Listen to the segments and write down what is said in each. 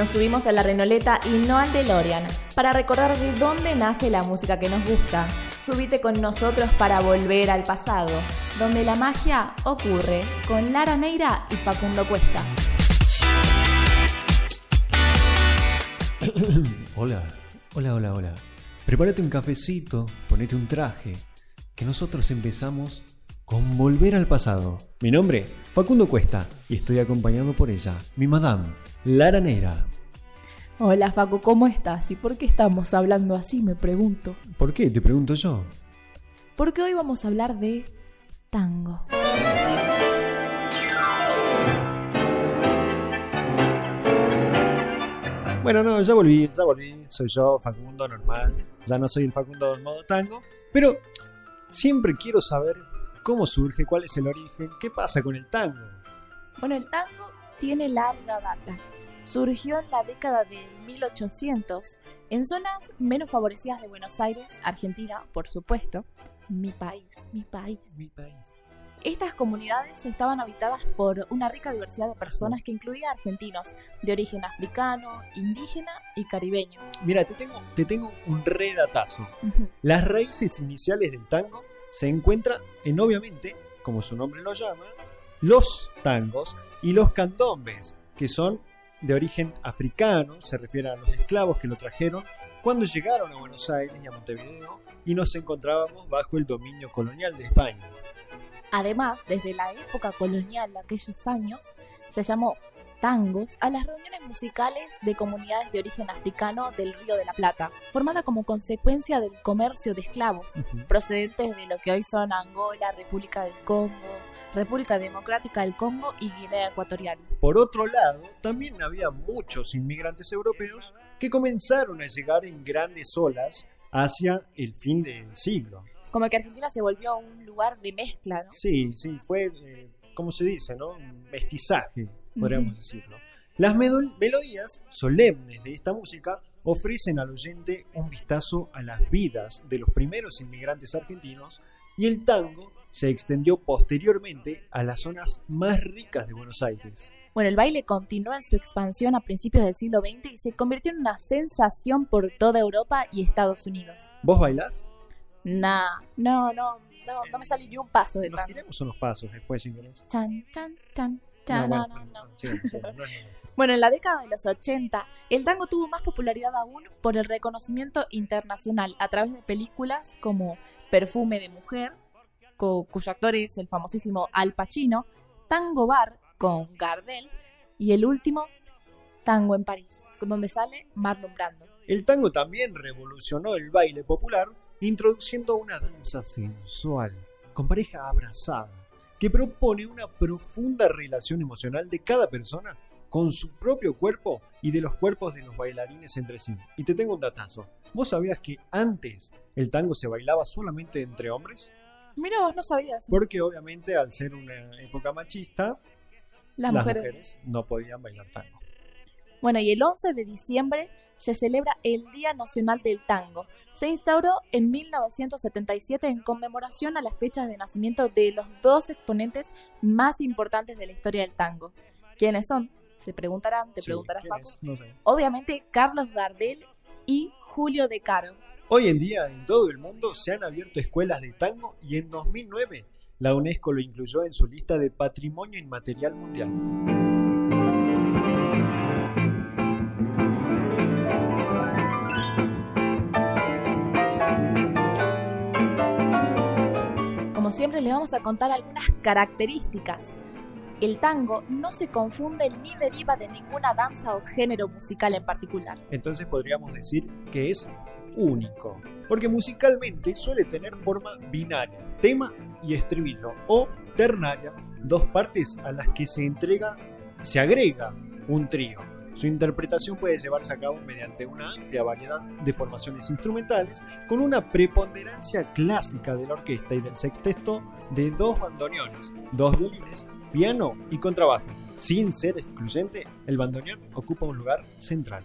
Nos subimos a la Renoleta y no al DeLorean para recordar de dónde nace la música que nos gusta. Subite con nosotros para volver al pasado, donde la magia ocurre con Lara Neira y Facundo Cuesta. hola, hola, hola, hola. Prepárate un cafecito, ponete un traje, que nosotros empezamos con Volver al Pasado. Mi nombre, Facundo Cuesta, y estoy acompañado por ella, mi madame, Lara Neira. Hola Facu, ¿cómo estás? ¿Y por qué estamos hablando así, me pregunto? ¿Por qué? Te pregunto yo. Porque hoy vamos a hablar de tango. Bueno, no, ya volví, ya volví. Soy yo, Facundo, normal. Ya no soy el Facundo del modo tango. Pero siempre quiero saber cómo surge, cuál es el origen, qué pasa con el tango. Bueno, el tango tiene larga data. Surgió en la década de 1800 en zonas menos favorecidas de Buenos Aires, Argentina, por supuesto. Mi país, mi país. Mi país. Estas comunidades estaban habitadas por una rica diversidad de personas que incluía argentinos de origen africano, indígena y caribeños. Mira, te tengo, te tengo un redatazo. Las raíces iniciales del tango se encuentran en, obviamente, como su nombre lo llama, los tangos y los candombes, que son de origen africano, se refiere a los esclavos que lo trajeron cuando llegaron a Buenos Aires y a Montevideo y nos encontrábamos bajo el dominio colonial de España. Además, desde la época colonial de aquellos años, se llamó tangos a las reuniones musicales de comunidades de origen africano del Río de la Plata, formada como consecuencia del comercio de esclavos, procedentes de lo que hoy son Angola, República del Congo, República Democrática del Congo y Guinea Ecuatorial. Por otro lado, también había muchos inmigrantes europeos que comenzaron a llegar en grandes olas hacia el fin del siglo. Como que Argentina se volvió un lugar de mezcla, ¿no? Sí, sí, fue, eh, como se dice, ¿no? Un mestizaje podríamos decirlo. Las melodías solemnes de esta música ofrecen al oyente un vistazo a las vidas de los primeros inmigrantes argentinos y el tango se extendió posteriormente a las zonas más ricas de Buenos Aires. Bueno, el baile continuó en su expansión a principios del siglo XX y se convirtió en una sensación por toda Europa y Estados Unidos. ¿Vos bailás? Nah, no, no, no, no me salí ni un paso de Nos tiremos unos pasos después, si querés. Chan, chan, chan, bueno, en la década de los 80, el tango tuvo más popularidad aún por el reconocimiento internacional a través de películas como Perfume de Mujer, cuyo actor es el famosísimo Al Pacino, Tango Bar con Gardel y el último, Tango en París, donde sale Marlon Brando. El tango también revolucionó el baile popular, introduciendo una danza sensual, con pareja abrazada que propone una profunda relación emocional de cada persona con su propio cuerpo y de los cuerpos de los bailarines entre sí. Y te tengo un datazo. ¿Vos sabías que antes el tango se bailaba solamente entre hombres? Mira, vos no sabías. Porque obviamente al ser una época machista, las, mujeres no podían bailar tango. Bueno, y el 11 de diciembre se celebra el Día Nacional del Tango. Se instauró en 1977 en conmemoración a las fechas de nacimiento de los dos exponentes más importantes de la historia del tango. ¿Quiénes son? Se preguntarán, te preguntarás, Obviamente Carlos Gardel y Julio De Caro. Hoy en día en todo el mundo se han abierto escuelas de tango y en 2009 la UNESCO lo incluyó en su lista de Patrimonio Inmaterial Mundial. siempre les vamos a contar algunas características. El tango no se confunde ni deriva de ninguna danza o género musical en particular. Entonces podríamos decir que es único, porque musicalmente suele tener forma binaria, tema y estribillo, o ternaria, dos partes a las que se entrega, se agrega un trío. Su interpretación puede llevarse a cabo mediante una amplia variedad de formaciones instrumentales, con una preponderancia clásica de la orquesta y del sexteto de dos bandoneones, dos violines, piano y contrabajo. Sin ser excluyente, el bandoneón ocupa un lugar central.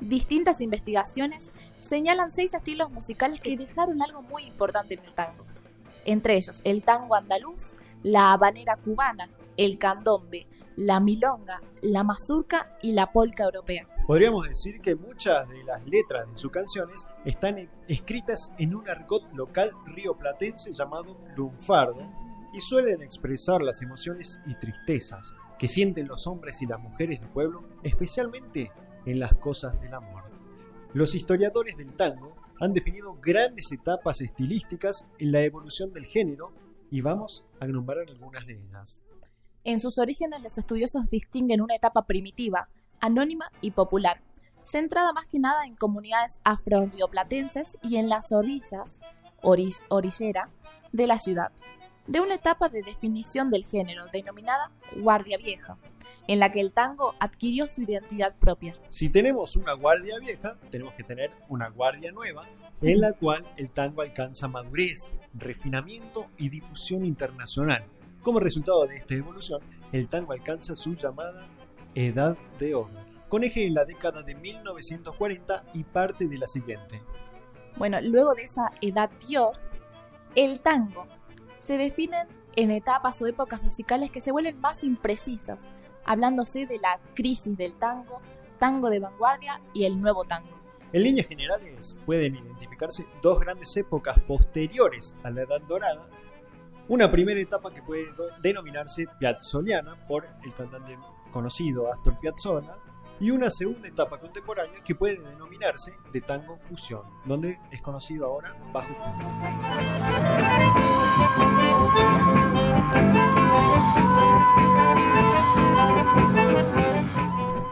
Distintas investigaciones señalan seis estilos musicales que dejaron algo muy importante en el tango. Entre ellos, el tango andaluz, la habanera cubana, el candombe, la milonga, la mazurca y la polca europea. Podríamos decir que muchas de las letras de sus canciones están escritas en un argot local rioplatense llamado lunfardo y suelen expresar las emociones y tristezas que sienten los hombres y las mujeres del pueblo, especialmente en las cosas del amor. Los historiadores del tango han definido grandes etapas estilísticas en la evolución del género y vamos a nombrar algunas de ellas. En sus orígenes los estudiosos distinguen una etapa primitiva, anónima y popular, centrada más que nada en comunidades afro-rioplatenses y en las orillas, orillera, de la ciudad, de una etapa de definición del género denominada Guardia Vieja, en la que el tango adquirió su identidad propia. Si tenemos una guardia vieja, tenemos que tener una guardia nueva, en la cual el tango alcanza madurez, refinamiento y difusión internacional. Como resultado de esta evolución, el tango alcanza su llamada Edad de Oro, con eje en la década de 1940 y parte de la siguiente. Bueno, luego de esa edad Dior, el tango se definen en etapas o épocas musicales que se vuelven más imprecisas, hablándose de la crisis del tango, tango de vanguardia y el nuevo tango. En líneas generales pueden identificarse dos grandes épocas posteriores a la Edad Dorada. Una primera etapa que puede denominarse piazzoliana por el cantante conocido Astor Piazzolla y una segunda etapa contemporánea que puede denominarse de tango fusión, donde es conocido ahora bajo fondo.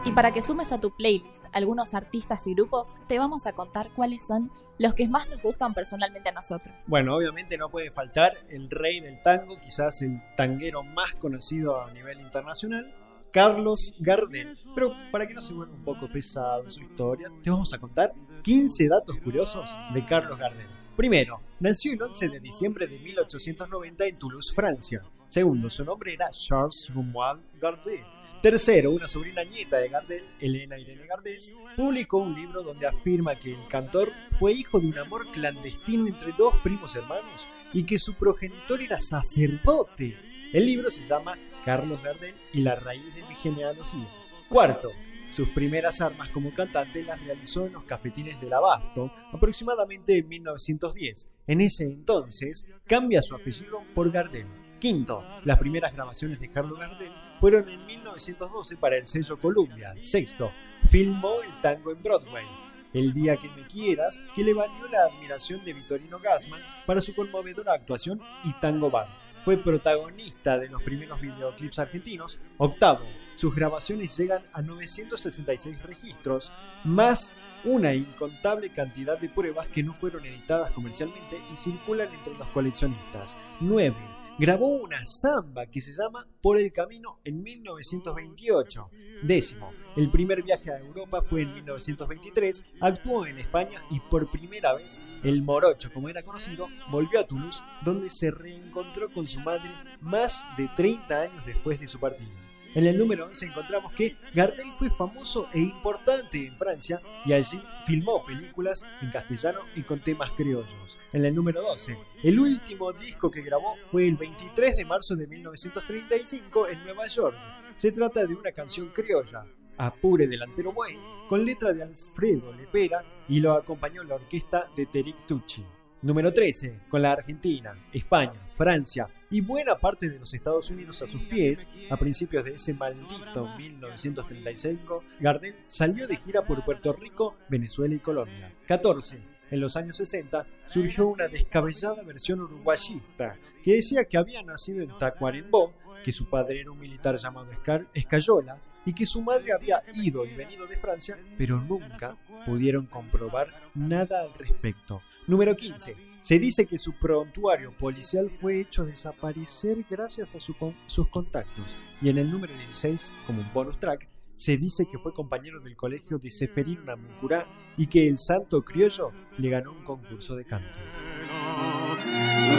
Y para que sumes a tu playlist algunos artistas y grupos, te vamos a contar cuáles son los que más nos gustan personalmente a nosotros. Bueno, obviamente no puede faltar el rey del tango, quizás el tanguero más conocido a nivel internacional, Carlos Gardel. Pero para que no se vuelva un poco pesado su historia, te vamos a contar 15 datos curiosos de Carlos Gardel. Primero, nació el 11 de diciembre de 1890 en Toulouse, Francia. Segundo, su nombre era Charles Romuald Gardel. Tercero, una sobrina nieta de Gardel, Elena Irene Gardés, publicó un libro donde afirma que el cantor fue hijo de un amor clandestino entre dos primos hermanos y que su progenitor era sacerdote. El libro se llama Carlos Gardel y la raíz de mi genealogía. Cuarto, sus primeras armas como cantante las realizó en los cafetines del Abasto, aproximadamente en 1910. En ese entonces cambia su apellido por Gardel. Quinto, las primeras grabaciones de Carlos Gardel fueron en 1912 para el sello Columbia. Sexto, filmó el tango en Broadway. El día que me quieras, que le valió la admiración de Vittorino Gassman para su conmovedora actuación y Tango Bar. Fue protagonista de los primeros videoclips argentinos. Octavo, sus grabaciones llegan a 966 registros, más una incontable cantidad de pruebas que no fueron editadas comercialmente y circulan entre los coleccionistas. 9. Grabó una samba que se llama Por el Camino en 1928. Décimo. El primer viaje a Europa fue en 1923, actuó en España y por primera vez el morocho, como era conocido, volvió a Toulouse, donde se reencontró con su madre más de 30 años después de su partida. En el número 11 encontramos que Gardel fue famoso e importante en Francia y allí filmó películas en castellano y con temas criollos. En el número 12, el último disco que grabó fue el 23 de marzo de 1935 en Nueva York. Se trata de una canción criolla, Apure delantero buey, con letra de Alfredo Lepera y lo acompañó la orquesta de Terik Tucci. Número 13, con la Argentina, España, Francia y buena parte de los Estados Unidos a sus pies, a principios de ese maldito 1935, Gardel salió de gira por Puerto Rico, Venezuela y Colombia. 14. En los años 60 surgió una descabellada versión uruguayista que decía que había nacido en Tacuarembó, que su padre era un militar llamado Escayola y que su madre había ido y venido de Francia, pero nunca pudieron comprobar nada al respecto. Número 15. Se dice que su prontuario policial fue hecho desaparecer gracias a sus contactos. Y en el número 16, como un bonus track, se dice que fue compañero del colegio de Seferín Namuncurá y que el santo criollo le ganó un concurso de canto.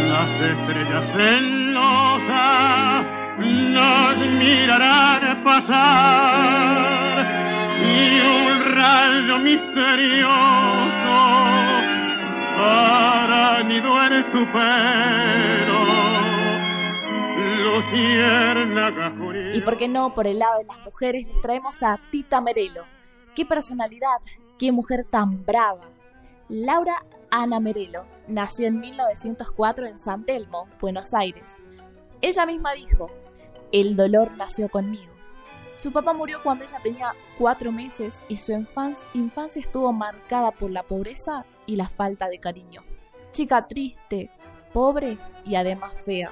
Las estrellas nos mirarán pasar y un rayo misterioso nido en su pelo. Y por qué no, por el lado de las mujeres, les traemos a Tita Merelo. Qué personalidad, qué mujer tan brava. Laura Ana Merelo nació en 1904 en San Telmo, Buenos Aires. Ella misma dijo, el dolor nació conmigo. Su papá murió cuando ella tenía cuatro meses y su infancia, estuvo marcada por la pobreza y la falta de cariño. Chica triste, pobre y además fea.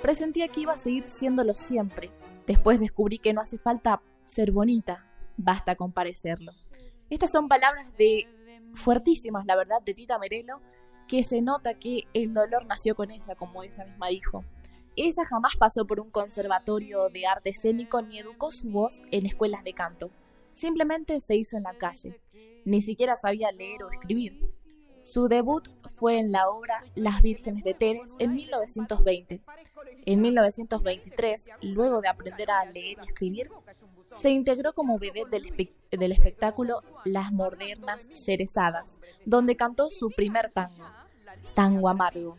Presentía que iba a seguir siéndolo siempre. Después descubrí que no hace falta ser bonita, basta con parecerlo. Estas son palabras de fuertísimas, la verdad, de Tita Merelo, que se nota que el dolor nació con ella, como ella misma dijo. Ella jamás pasó por un conservatorio de arte escénico ni educó su voz en escuelas de canto. Simplemente se hizo en la calle. Ni siquiera sabía leer o escribir. Su debut fue en la obra Las Vírgenes de Teres en 1920. En 1923, luego de aprender a leer y escribir, se integró como vedette del, espe- del espectáculo Las Modernas Yerezadas, donde cantó su primer tango, Tango Amargo.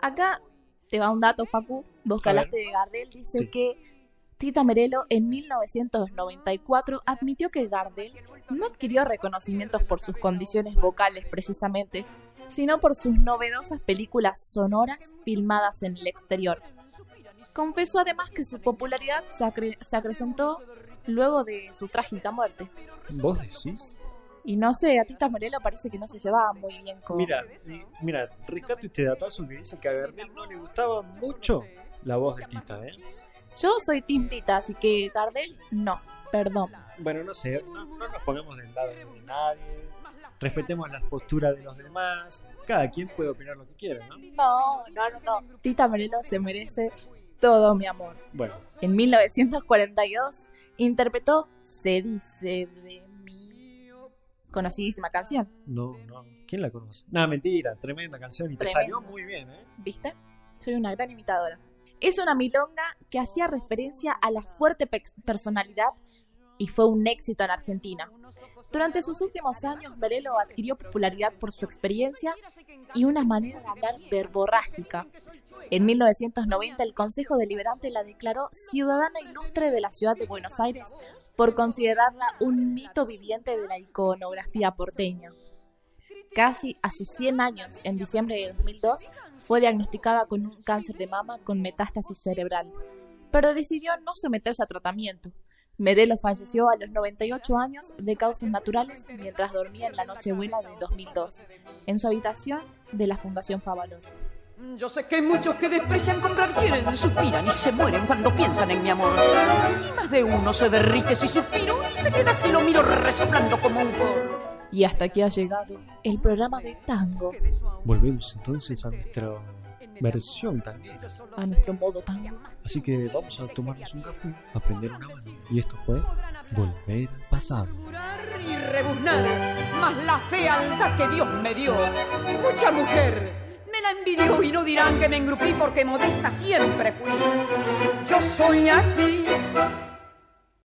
Acá te va un dato, Facu. Vos que hablaste de Gardel, dice Sí. que Tita Merelo en 1994 admitió que Gardel no adquirió reconocimientos por sus condiciones vocales precisamente, sino por sus novedosas películas sonoras filmadas en el exterior. Confesó además que su popularidad se, acre- se acrecentó luego de su trágica muerte. ¿Vos decís? Y no sé, a Tita Merelo parece que no se llevaba muy bien con... Mira, mira, rescato este datazo que dice que a Gardel no le gustaba mucho la voz de Tita, ¿eh? Yo soy Tim Tita, así que Gardel no, perdón. Bueno, no sé, no, no nos pongamos del lado de nadie, respetemos las posturas de los demás, cada quien puede opinar lo que quiera, ¿no? No, no, no, no. Tita Merelo se merece todo mi amor. Bueno, En 1942 interpretó Se dice de. Conocidísima canción, no, no, ¿quién la conoce? Nada, mentira, tremenda canción y te salió muy bien, ¿eh? ¿viste? Soy una gran imitadora. Es una milonga que hacía referencia a la fuerte personalidad y fue un éxito en Argentina. Durante sus últimos años, Merelo adquirió popularidad por su experiencia y una manera de hablar verborrágica. En 1990, el Consejo Deliberante la declaró ciudadana ilustre de la ciudad de Buenos Aires por considerarla un mito viviente de la iconografía porteña. Casi a sus 100 años, en diciembre de 2002, fue diagnosticada con un cáncer de mama con metástasis cerebral, pero decidió no someterse a tratamiento. Merelo falleció a los 98 años de causas naturales mientras dormía en la Nochebuena de 2002, en su habitación de la Fundación Favaloro. Yo sé que hay muchos que desprecian comprar, quieren, suspiran y se mueren cuando piensan en mi amor. Y más de uno se derrite si suspiro y se queda si lo miro resoplando como un forro. Y hasta aquí ha llegado el programa de tango, Volvemos entonces a nuestra versión tanguera. a nuestro modo tango. Así que vamos a tomarnos un café, a prender una mano. Y esto fue Volver al pasado. y rebuznar, más la fealdad que Dios me dio. Mucha mujer me y no dirán que me engrupí porque modesta siempre fui. Yo soy así,